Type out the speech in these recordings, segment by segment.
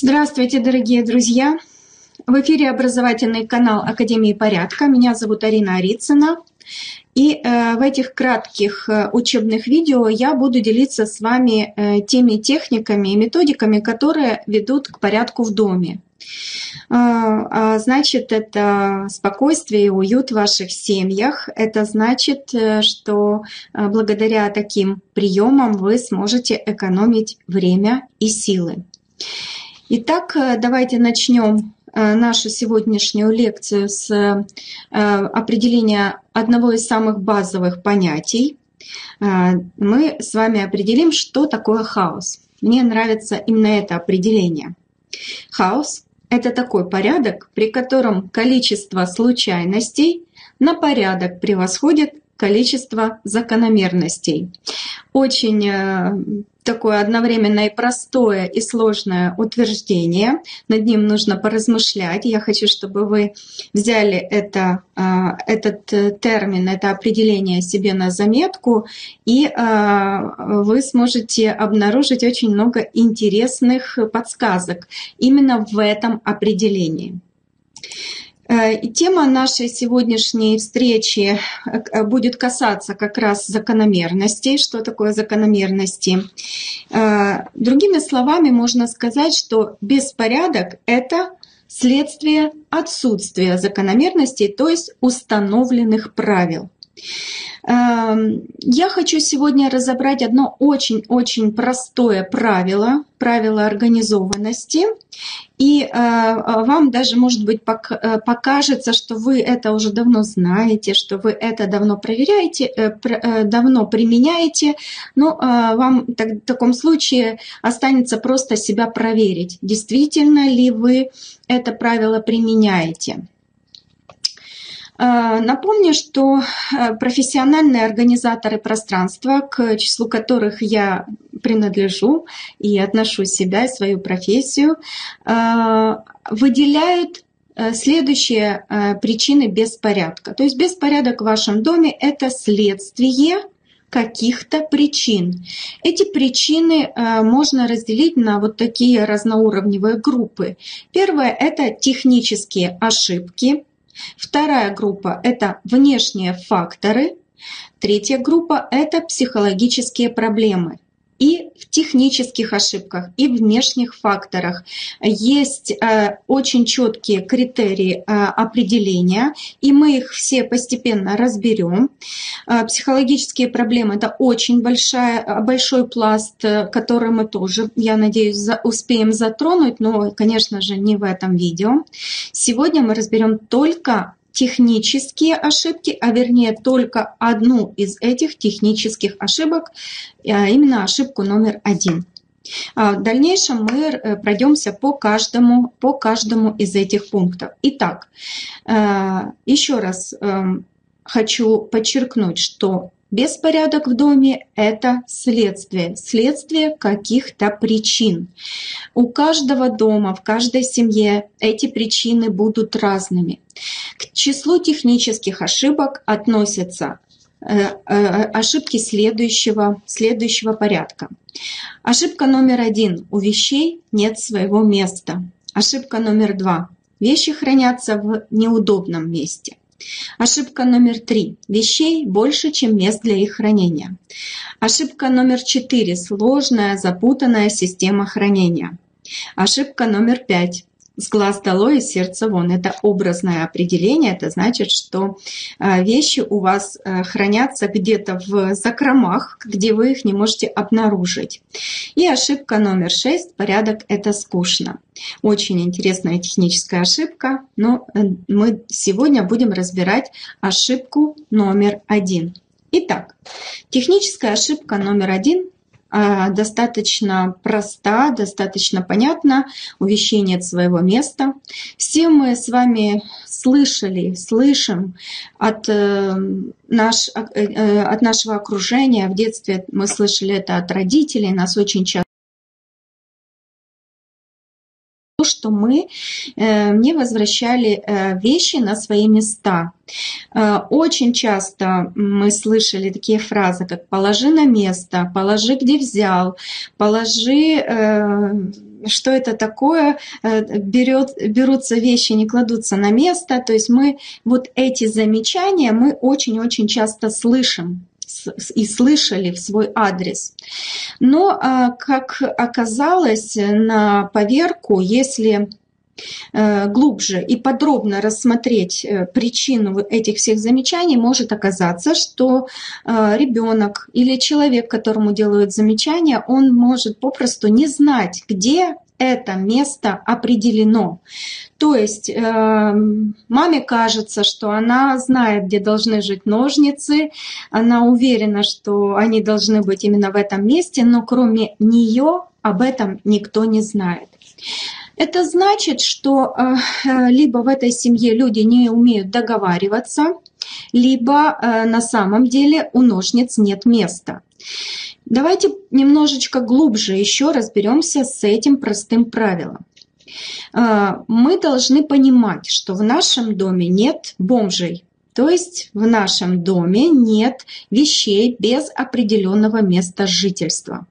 Здравствуйте, дорогие друзья! В эфире образовательный канал Академии порядка. Меня зовут Арина Арицына. И э, в этих кратких э, учебных видео я буду делиться с вами э, теми техниками и методиками, которые ведут к порядку в доме. А, значит, это спокойствие и уют в ваших семьях. Это значит, что благодаря таким приемам вы сможете экономить время и силы. Итак, э, давайте начнем э, нашу сегодняшнюю лекцию с э, определения одного из самых базовых понятий. Мы с вами определим, что такое хаос. Мне нравится именно это определение. Хаос – это такой порядок, при котором количество случайностей на порядок превосходит количество закономерностей. Очень такое одновременно и простое, и сложное утверждение. Над ним нужно поразмышлять. Я хочу, чтобы вы взяли это, а, этот э, термин, это определение себе на заметку, и а, вы сможете обнаружить очень много интересных подсказок именно в этом определении. Э, тема нашей сегодняшней встречи э, будет касаться как раз закономерностей. Что такое закономерности? Э, другими словами, можно сказать, что беспорядок – это следствие отсутствия закономерностей, то есть установленных правил. Я хочу сегодня разобрать одно очень-очень простое правило, правило организованности. И э, вам даже, может быть, э, покажется, что вы это уже давно знаете, что вы это давно проверяете, э, давно применяете, но вам в таком случае останется просто себя проверить, действительно ли вы это правило применяете. Э, напомню, что э, профессиональные организаторы пространства, к числу которых я принадлежу и отношу себя и свою профессию, э, выделяют следующие причины беспорядка. То есть беспорядок в вашем доме – это следствие каких-то причин. Эти причины можно разделить на вот такие разноуровневые группы. Первое – это технические ошибки, Вторая группа – это внешние факторы. Третья группа – это психологические проблемы и в технических ошибках, и внешних факторах. Есть э, очень четкие критерии э, определения, и мы их все постепенно разберем. Э, психологические проблемы – это очень большая, большой пласт, который мы тоже, я надеюсь, успеем затронуть, но, конечно же, не в этом видео. Сегодня мы разберем только технические ошибки, а вернее только одну из этих технических ошибок, а именно ошибку номер один. А в дальнейшем мы э, пройдемся по каждому, по каждому из этих пунктов. Итак, э, еще раз эм, хочу подчеркнуть, что Беспорядок в доме – это следствие, следствие каких-то причин. У каждого дома, в каждой семье эти причины будут разными. К числу технических ошибок относятся э, э, ошибки следующего, следующего порядка. Ошибка номер один – у вещей нет своего места. Ошибка номер два – вещи хранятся в неудобном месте. Ошибка номер три. Вещей больше, чем мест для их хранения. Ошибка номер четыре. Сложная, запутанная система хранения. Ошибка номер пять с глаз долой и сердца вон. Это образное определение, это значит, что а, вещи у вас а, хранятся где-то в закромах, где вы их не можете обнаружить. И ошибка номер шесть, порядок это скучно. Очень интересная техническая ошибка, но э, мы сегодня будем разбирать ошибку номер один. Итак, техническая ошибка номер один достаточно проста, достаточно понятна, у вещей нет своего места. Все мы с вами слышали, слышим от, э, наш, э, э, от нашего окружения, в детстве мы слышали это от родителей, нас очень часто что мы э, не возвращали э, вещи на свои места. Э, очень часто мы слышали такие фразы, как «положи на место», «положи где взял», «положи что это такое, берет, берутся вещи, не кладутся на место. То есть мы вот эти замечания мы очень-очень часто слышим и слышали в свой адрес. Но, а, как оказалось, на поверку, если Э, глубже и подробно рассмотреть э, причину этих всех замечаний, может оказаться, что э, ребенок или человек, которому делают замечания, он может попросту не знать, где это место определено. То есть э, маме кажется, что она знает, где должны жить ножницы, она уверена, что они должны быть именно в этом месте, но кроме нее об этом никто не знает. Это значит, что э, э, либо в этой семье люди не умеют договариваться, либо на самом деле у ножниц нет места. Давайте немножечко глубже еще разберемся с этим простым правилом. Мы должны понимать, что в нашем доме нет бомжей, то есть в нашем доме нет вещей без определенного места жительства.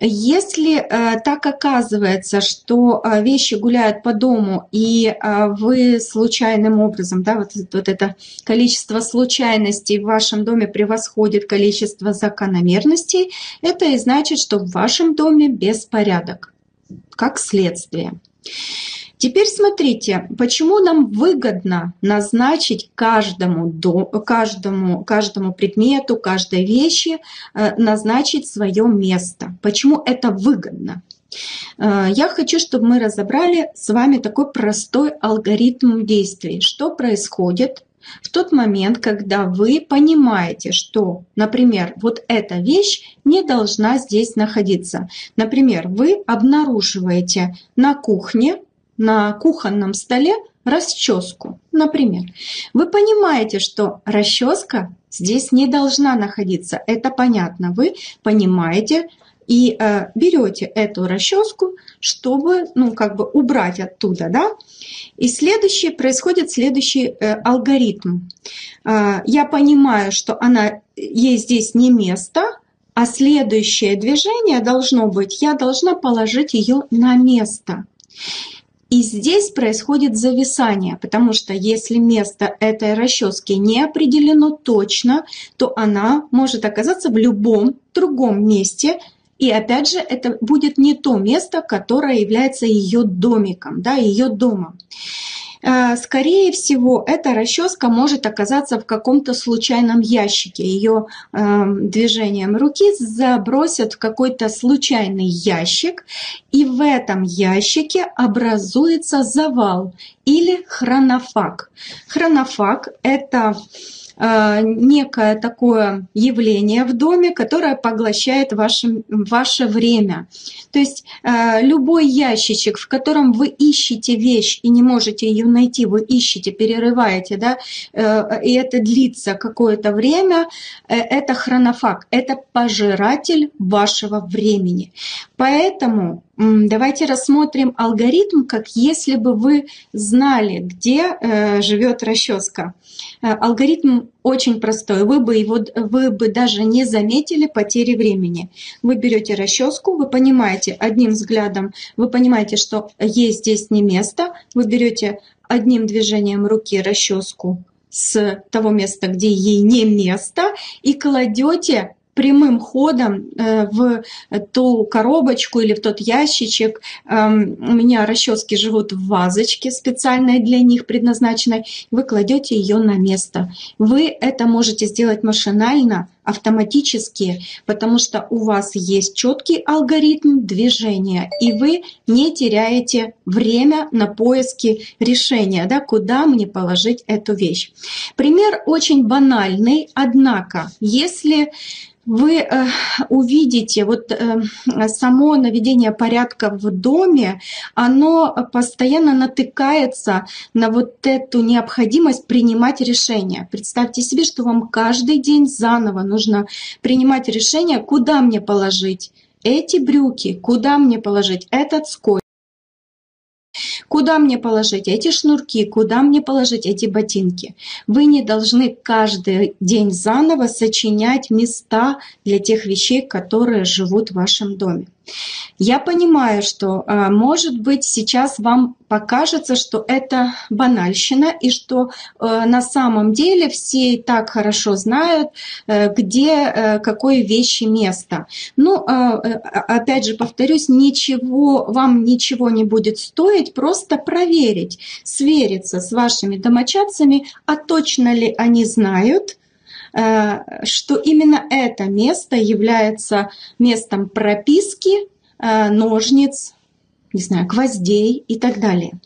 Если э, так оказывается, что э, вещи гуляют по дому, и э, вы случайным образом, да, вот, вот это количество случайностей в вашем доме превосходит количество закономерностей, это и значит, что в вашем доме беспорядок, как следствие. Теперь смотрите, почему нам выгодно назначить каждому, каждому, каждому предмету, каждой вещи, э, назначить свое место. Почему это выгодно? Э, я хочу, чтобы мы разобрали с вами такой простой алгоритм действий. Что происходит в тот момент, когда вы понимаете, что, например, вот эта вещь не должна здесь находиться. Например, вы обнаруживаете на кухне на кухонном столе расческу, например. Вы понимаете, что расческа здесь не должна находиться, это понятно. Вы понимаете и э, берете эту расческу, чтобы, ну, как бы убрать оттуда, да. И следующий происходит следующий э, алгоритм. Э, я понимаю, что она ей здесь не место, а следующее движение должно быть, я должна положить ее на место. И здесь происходит зависание, потому что если место этой расчески не определено точно, то она может оказаться в любом другом месте. И опять же, это будет не то место, которое является ее домиком, да, ее домом. Э, скорее всего, эта расческа может оказаться в каком-то случайном ящике. Ее эм, движением руки забросят в какой-то случайный ящик, и в этом ящике образуется завал или хронофаг. Хронофаг – это некое такое явление в доме, которое поглощает ваше, ваше время. То есть э, любой ящичек, в котором вы ищете вещь и не можете ее найти, вы ищете, перерываете, да, э, и это длится какое-то время, это хронофаг, это пожиратель вашего времени. Поэтому Давайте рассмотрим алгоритм, как если бы вы знали, где э, живет расческа. Э, алгоритм очень простой. Вы бы, его, вы бы даже не заметили потери времени. Вы берете расческу, вы понимаете одним взглядом, вы понимаете, что есть здесь не место. Вы берете одним движением руки расческу с того места, где ей не место, и кладете прямым ходом э, в ту коробочку или в тот ящичек. Эм, у меня расчески живут в вазочке специальной для них предназначенной. Вы кладете ее на место. Вы это можете сделать машинально, автоматически, потому что у вас есть четкий алгоритм движения, и вы не теряете время на поиски решения, да, куда мне положить эту вещь. Пример очень банальный, однако, если вы э, увидите вот э, само наведение порядка в доме, оно постоянно натыкается на вот эту необходимость принимать решения. Представьте себе, что вам каждый день заново нужно принимать решение, куда мне положить эти брюки, куда мне положить этот скотч. Куда мне положить эти шнурки, куда мне положить эти ботинки? Вы не должны каждый день заново сочинять места для тех вещей, которые живут в вашем доме. Я понимаю, что, а, может быть, сейчас вам покажется, что это банальщина и что э, на самом деле все и так хорошо знают, э, где э, какой вещи место. Ну, опять же, повторюсь, ничего, вам ничего не будет стоить, просто проверить, свериться с вашими домочадцами, а точно ли они знают, что именно это место является местом прописки Э, ножниц, не знаю, гвоздей и так далее.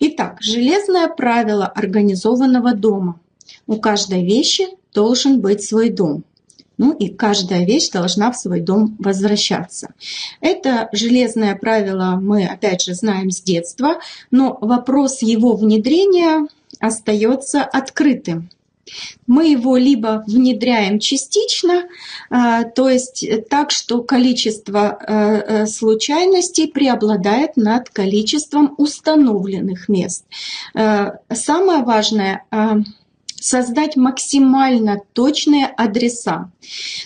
Итак, железное правило организованного дома. У каждой вещи должен быть свой дом. Ну и каждая вещь должна в свой дом возвращаться. Это железное правило мы, опять же, знаем с детства, но вопрос его внедрения остается открытым. Мы его либо внедряем частично, а, то есть так, что количество э, э, случайностей преобладает над количеством установленных мест. Э, самое важное создать максимально точные адреса.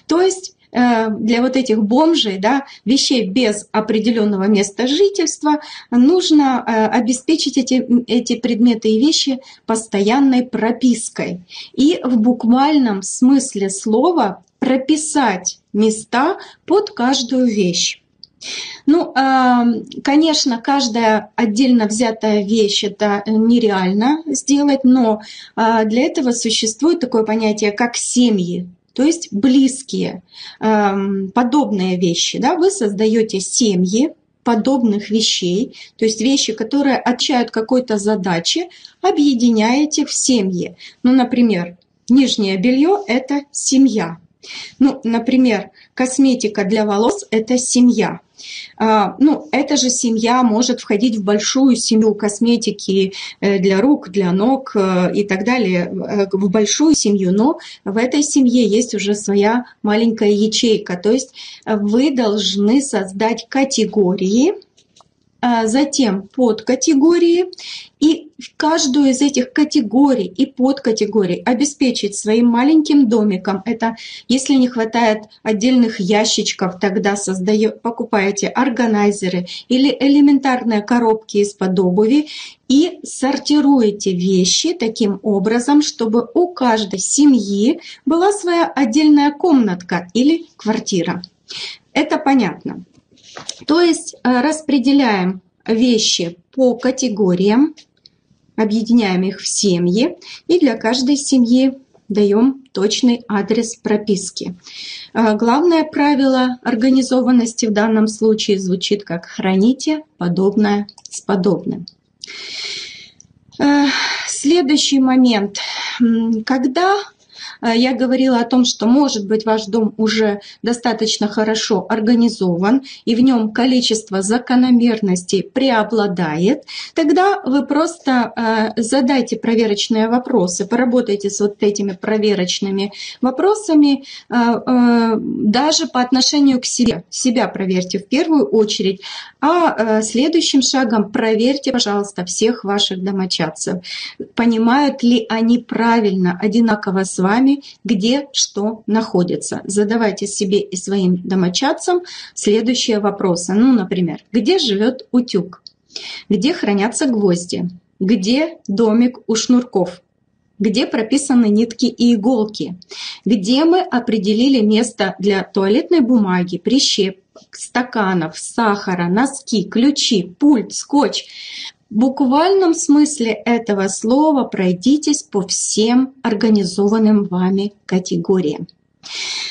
То есть для вот этих бомжей, да, вещей без определенного места жительства, нужно э, обеспечить эти, эти предметы и вещи постоянной пропиской. И в буквальном смысле слова прописать места под каждую вещь. Ну, э, конечно, каждая отдельно взятая вещь это нереально сделать, но для этого существует такое понятие, как семьи то есть близкие, эм, подобные вещи. Да? Вы создаете семьи подобных вещей, то есть вещи, которые отвечают какой-то задаче, объединяете в семьи. Ну, например, нижнее белье – это семья. Ну, например, косметика для волос – это семья. А, ну, эта же семья может входить в большую семью косметики э, для рук, для ног э, и так далее, э, в большую семью, но в этой семье есть уже своя маленькая ячейка. То есть вы должны создать категории, затем подкатегории и каждую из этих категорий и подкатегорий обеспечить своим маленьким домиком. Это если не хватает отдельных ящичков, тогда создаю, покупаете органайзеры или элементарные коробки из-под обуви и сортируете вещи таким образом, чтобы у каждой семьи была своя отдельная комнатка или квартира. Это понятно. То есть э, распределяем вещи по категориям, объединяем их в семьи и для каждой семьи даем точный адрес прописки. Э, главное правило организованности в данном случае звучит как «храните подобное с подобным». Э, следующий момент. Когда я говорила о том, что, может быть, ваш дом уже достаточно хорошо организован, и в нем количество закономерностей преобладает, тогда вы просто э, задайте проверочные вопросы, поработайте с вот этими проверочными вопросами, э, даже по отношению к себе. Себя проверьте в первую очередь, а следующим шагом проверьте, пожалуйста, всех ваших домочадцев. Понимают ли они правильно, одинаково с вами, вами, где что находится. Задавайте себе и своим домочадцам следующие вопросы. Ну, например, где живет утюг? Где хранятся гвозди? Где домик у шнурков? где прописаны нитки и иголки, где мы определили место для туалетной бумаги, прищеп, стаканов, сахара, носки, ключи, пульт, скотч, буквальном смысле этого слова пройдитесь по всем организованным вами категориям.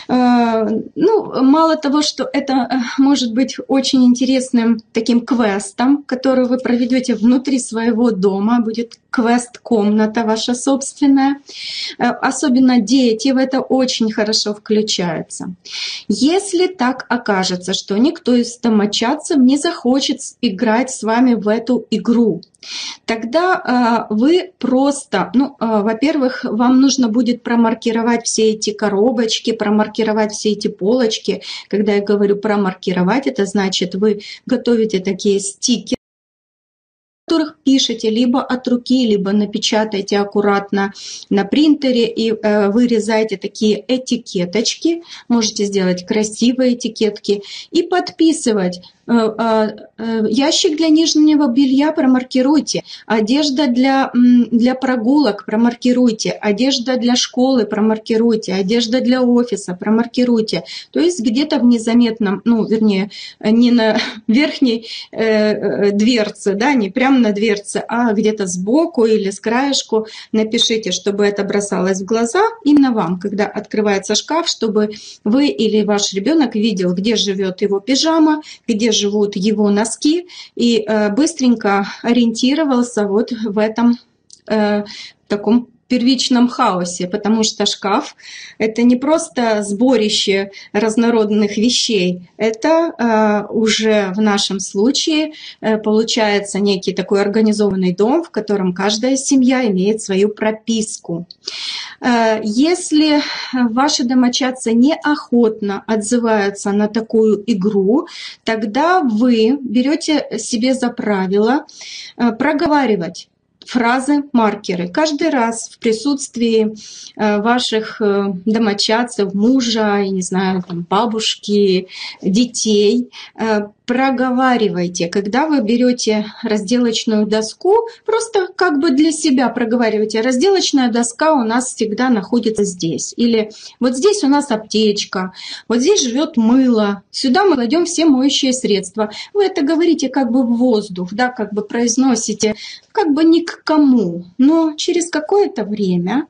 Э, ну, мало того, что это э, может быть очень интересным таким квестом, который вы проведете внутри своего дома, будет квест-комната ваша собственная. Э, особенно дети в это очень хорошо включаются. Если так окажется, что никто из домочадцев не захочет играть с вами в эту игру, тогда э, вы просто, ну, э, во-первых, вам нужно будет промаркировать все эти коробочки, промаркировать все эти полочки. Когда я говорю промаркировать, это значит, вы готовите такие стики которых пишете либо от руки, либо напечатаете аккуратно на принтере и э, вырезаете такие этикеточки. Можете сделать красивые этикетки и подписывать ящик для нижнего белья промаркируйте, одежда для, для прогулок промаркируйте, одежда для школы промаркируйте, одежда для офиса промаркируйте. То есть где-то в незаметном, ну, вернее, не на верхней э, дверце, да, не прямо на дверце, а где-то сбоку или с краешку напишите, чтобы это бросалось в глаза именно вам, когда открывается шкаф, чтобы вы или ваш ребенок видел, где живет его пижама, где живут его носки, и э, быстренько ориентировался вот в этом э, таком первичном хаосе, потому что шкаф – это не просто сборище разнородных вещей, это э, уже в нашем случае э, получается некий такой организованный дом, в котором каждая семья имеет свою прописку. Э, если ваши домочадцы неохотно отзываются на такую игру, тогда вы берете себе за правило э, проговаривать фразы, маркеры. Каждый раз в присутствии э, ваших э, домочадцев, мужа, я не знаю, там, бабушки, детей, э, проговаривайте. Когда вы берете разделочную доску, просто как бы для себя проговаривайте. Разделочная доска у нас всегда находится здесь. Или вот здесь у нас аптечка, вот здесь живет мыло, сюда мы кладем все моющие средства. Вы это говорите как бы в воздух, да, как бы произносите, как бы ни к кому. Но через какое-то время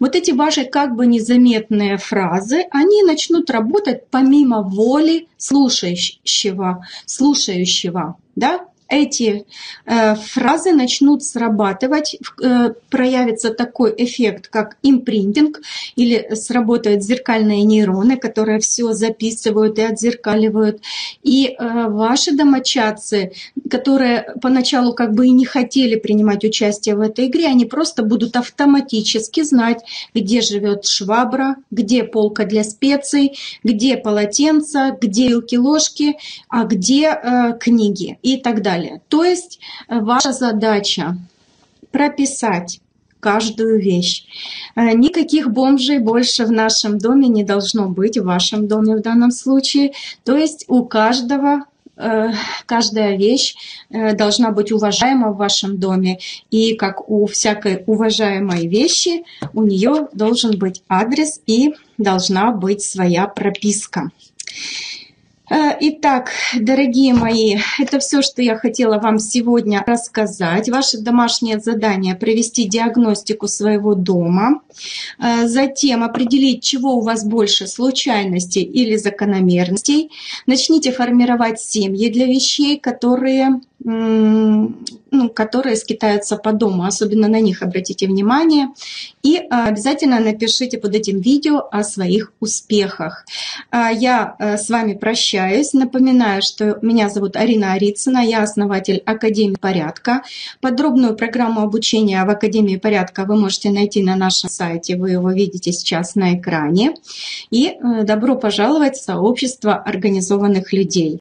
вот эти ваши как бы незаметные фразы, они начнут работать помимо воли слушающего, слушающего, да, эти э, фразы начнут срабатывать, э, проявится такой эффект, как импринтинг, или сработают зеркальные нейроны, которые все записывают и отзеркаливают. И э, ваши домочадцы, которые поначалу как бы и не хотели принимать участие в этой игре, они просто будут автоматически знать, где живет швабра, где полка для специй, где полотенца, где вилки-ложки, а где э, книги и так далее далее. То есть э, ваша задача прописать каждую вещь. Э, никаких бомжей больше в нашем доме не должно быть, в вашем доме в данном случае. То есть у каждого э, каждая вещь должна быть уважаема в вашем доме. И как у всякой уважаемой вещи, у нее должен быть адрес и должна быть своя прописка. Э, итак, дорогие мои, это все, что я хотела вам сегодня рассказать. Ваше домашнее задание – провести диагностику своего дома, э, затем определить, чего у вас больше – случайностей или закономерностей. Начните формировать семьи для вещей, которые ну, которые скитаются по дому, особенно на них обратите внимание. И а, обязательно напишите под этим видео о своих успехах. А, я э, с вами прощаюсь. Напоминаю, что меня зовут Арина Арицына, я основатель Академии порядка. Подробную программу обучения в Академии порядка вы можете найти на нашем сайте, вы его видите сейчас на экране. И э, добро пожаловать в сообщество организованных людей.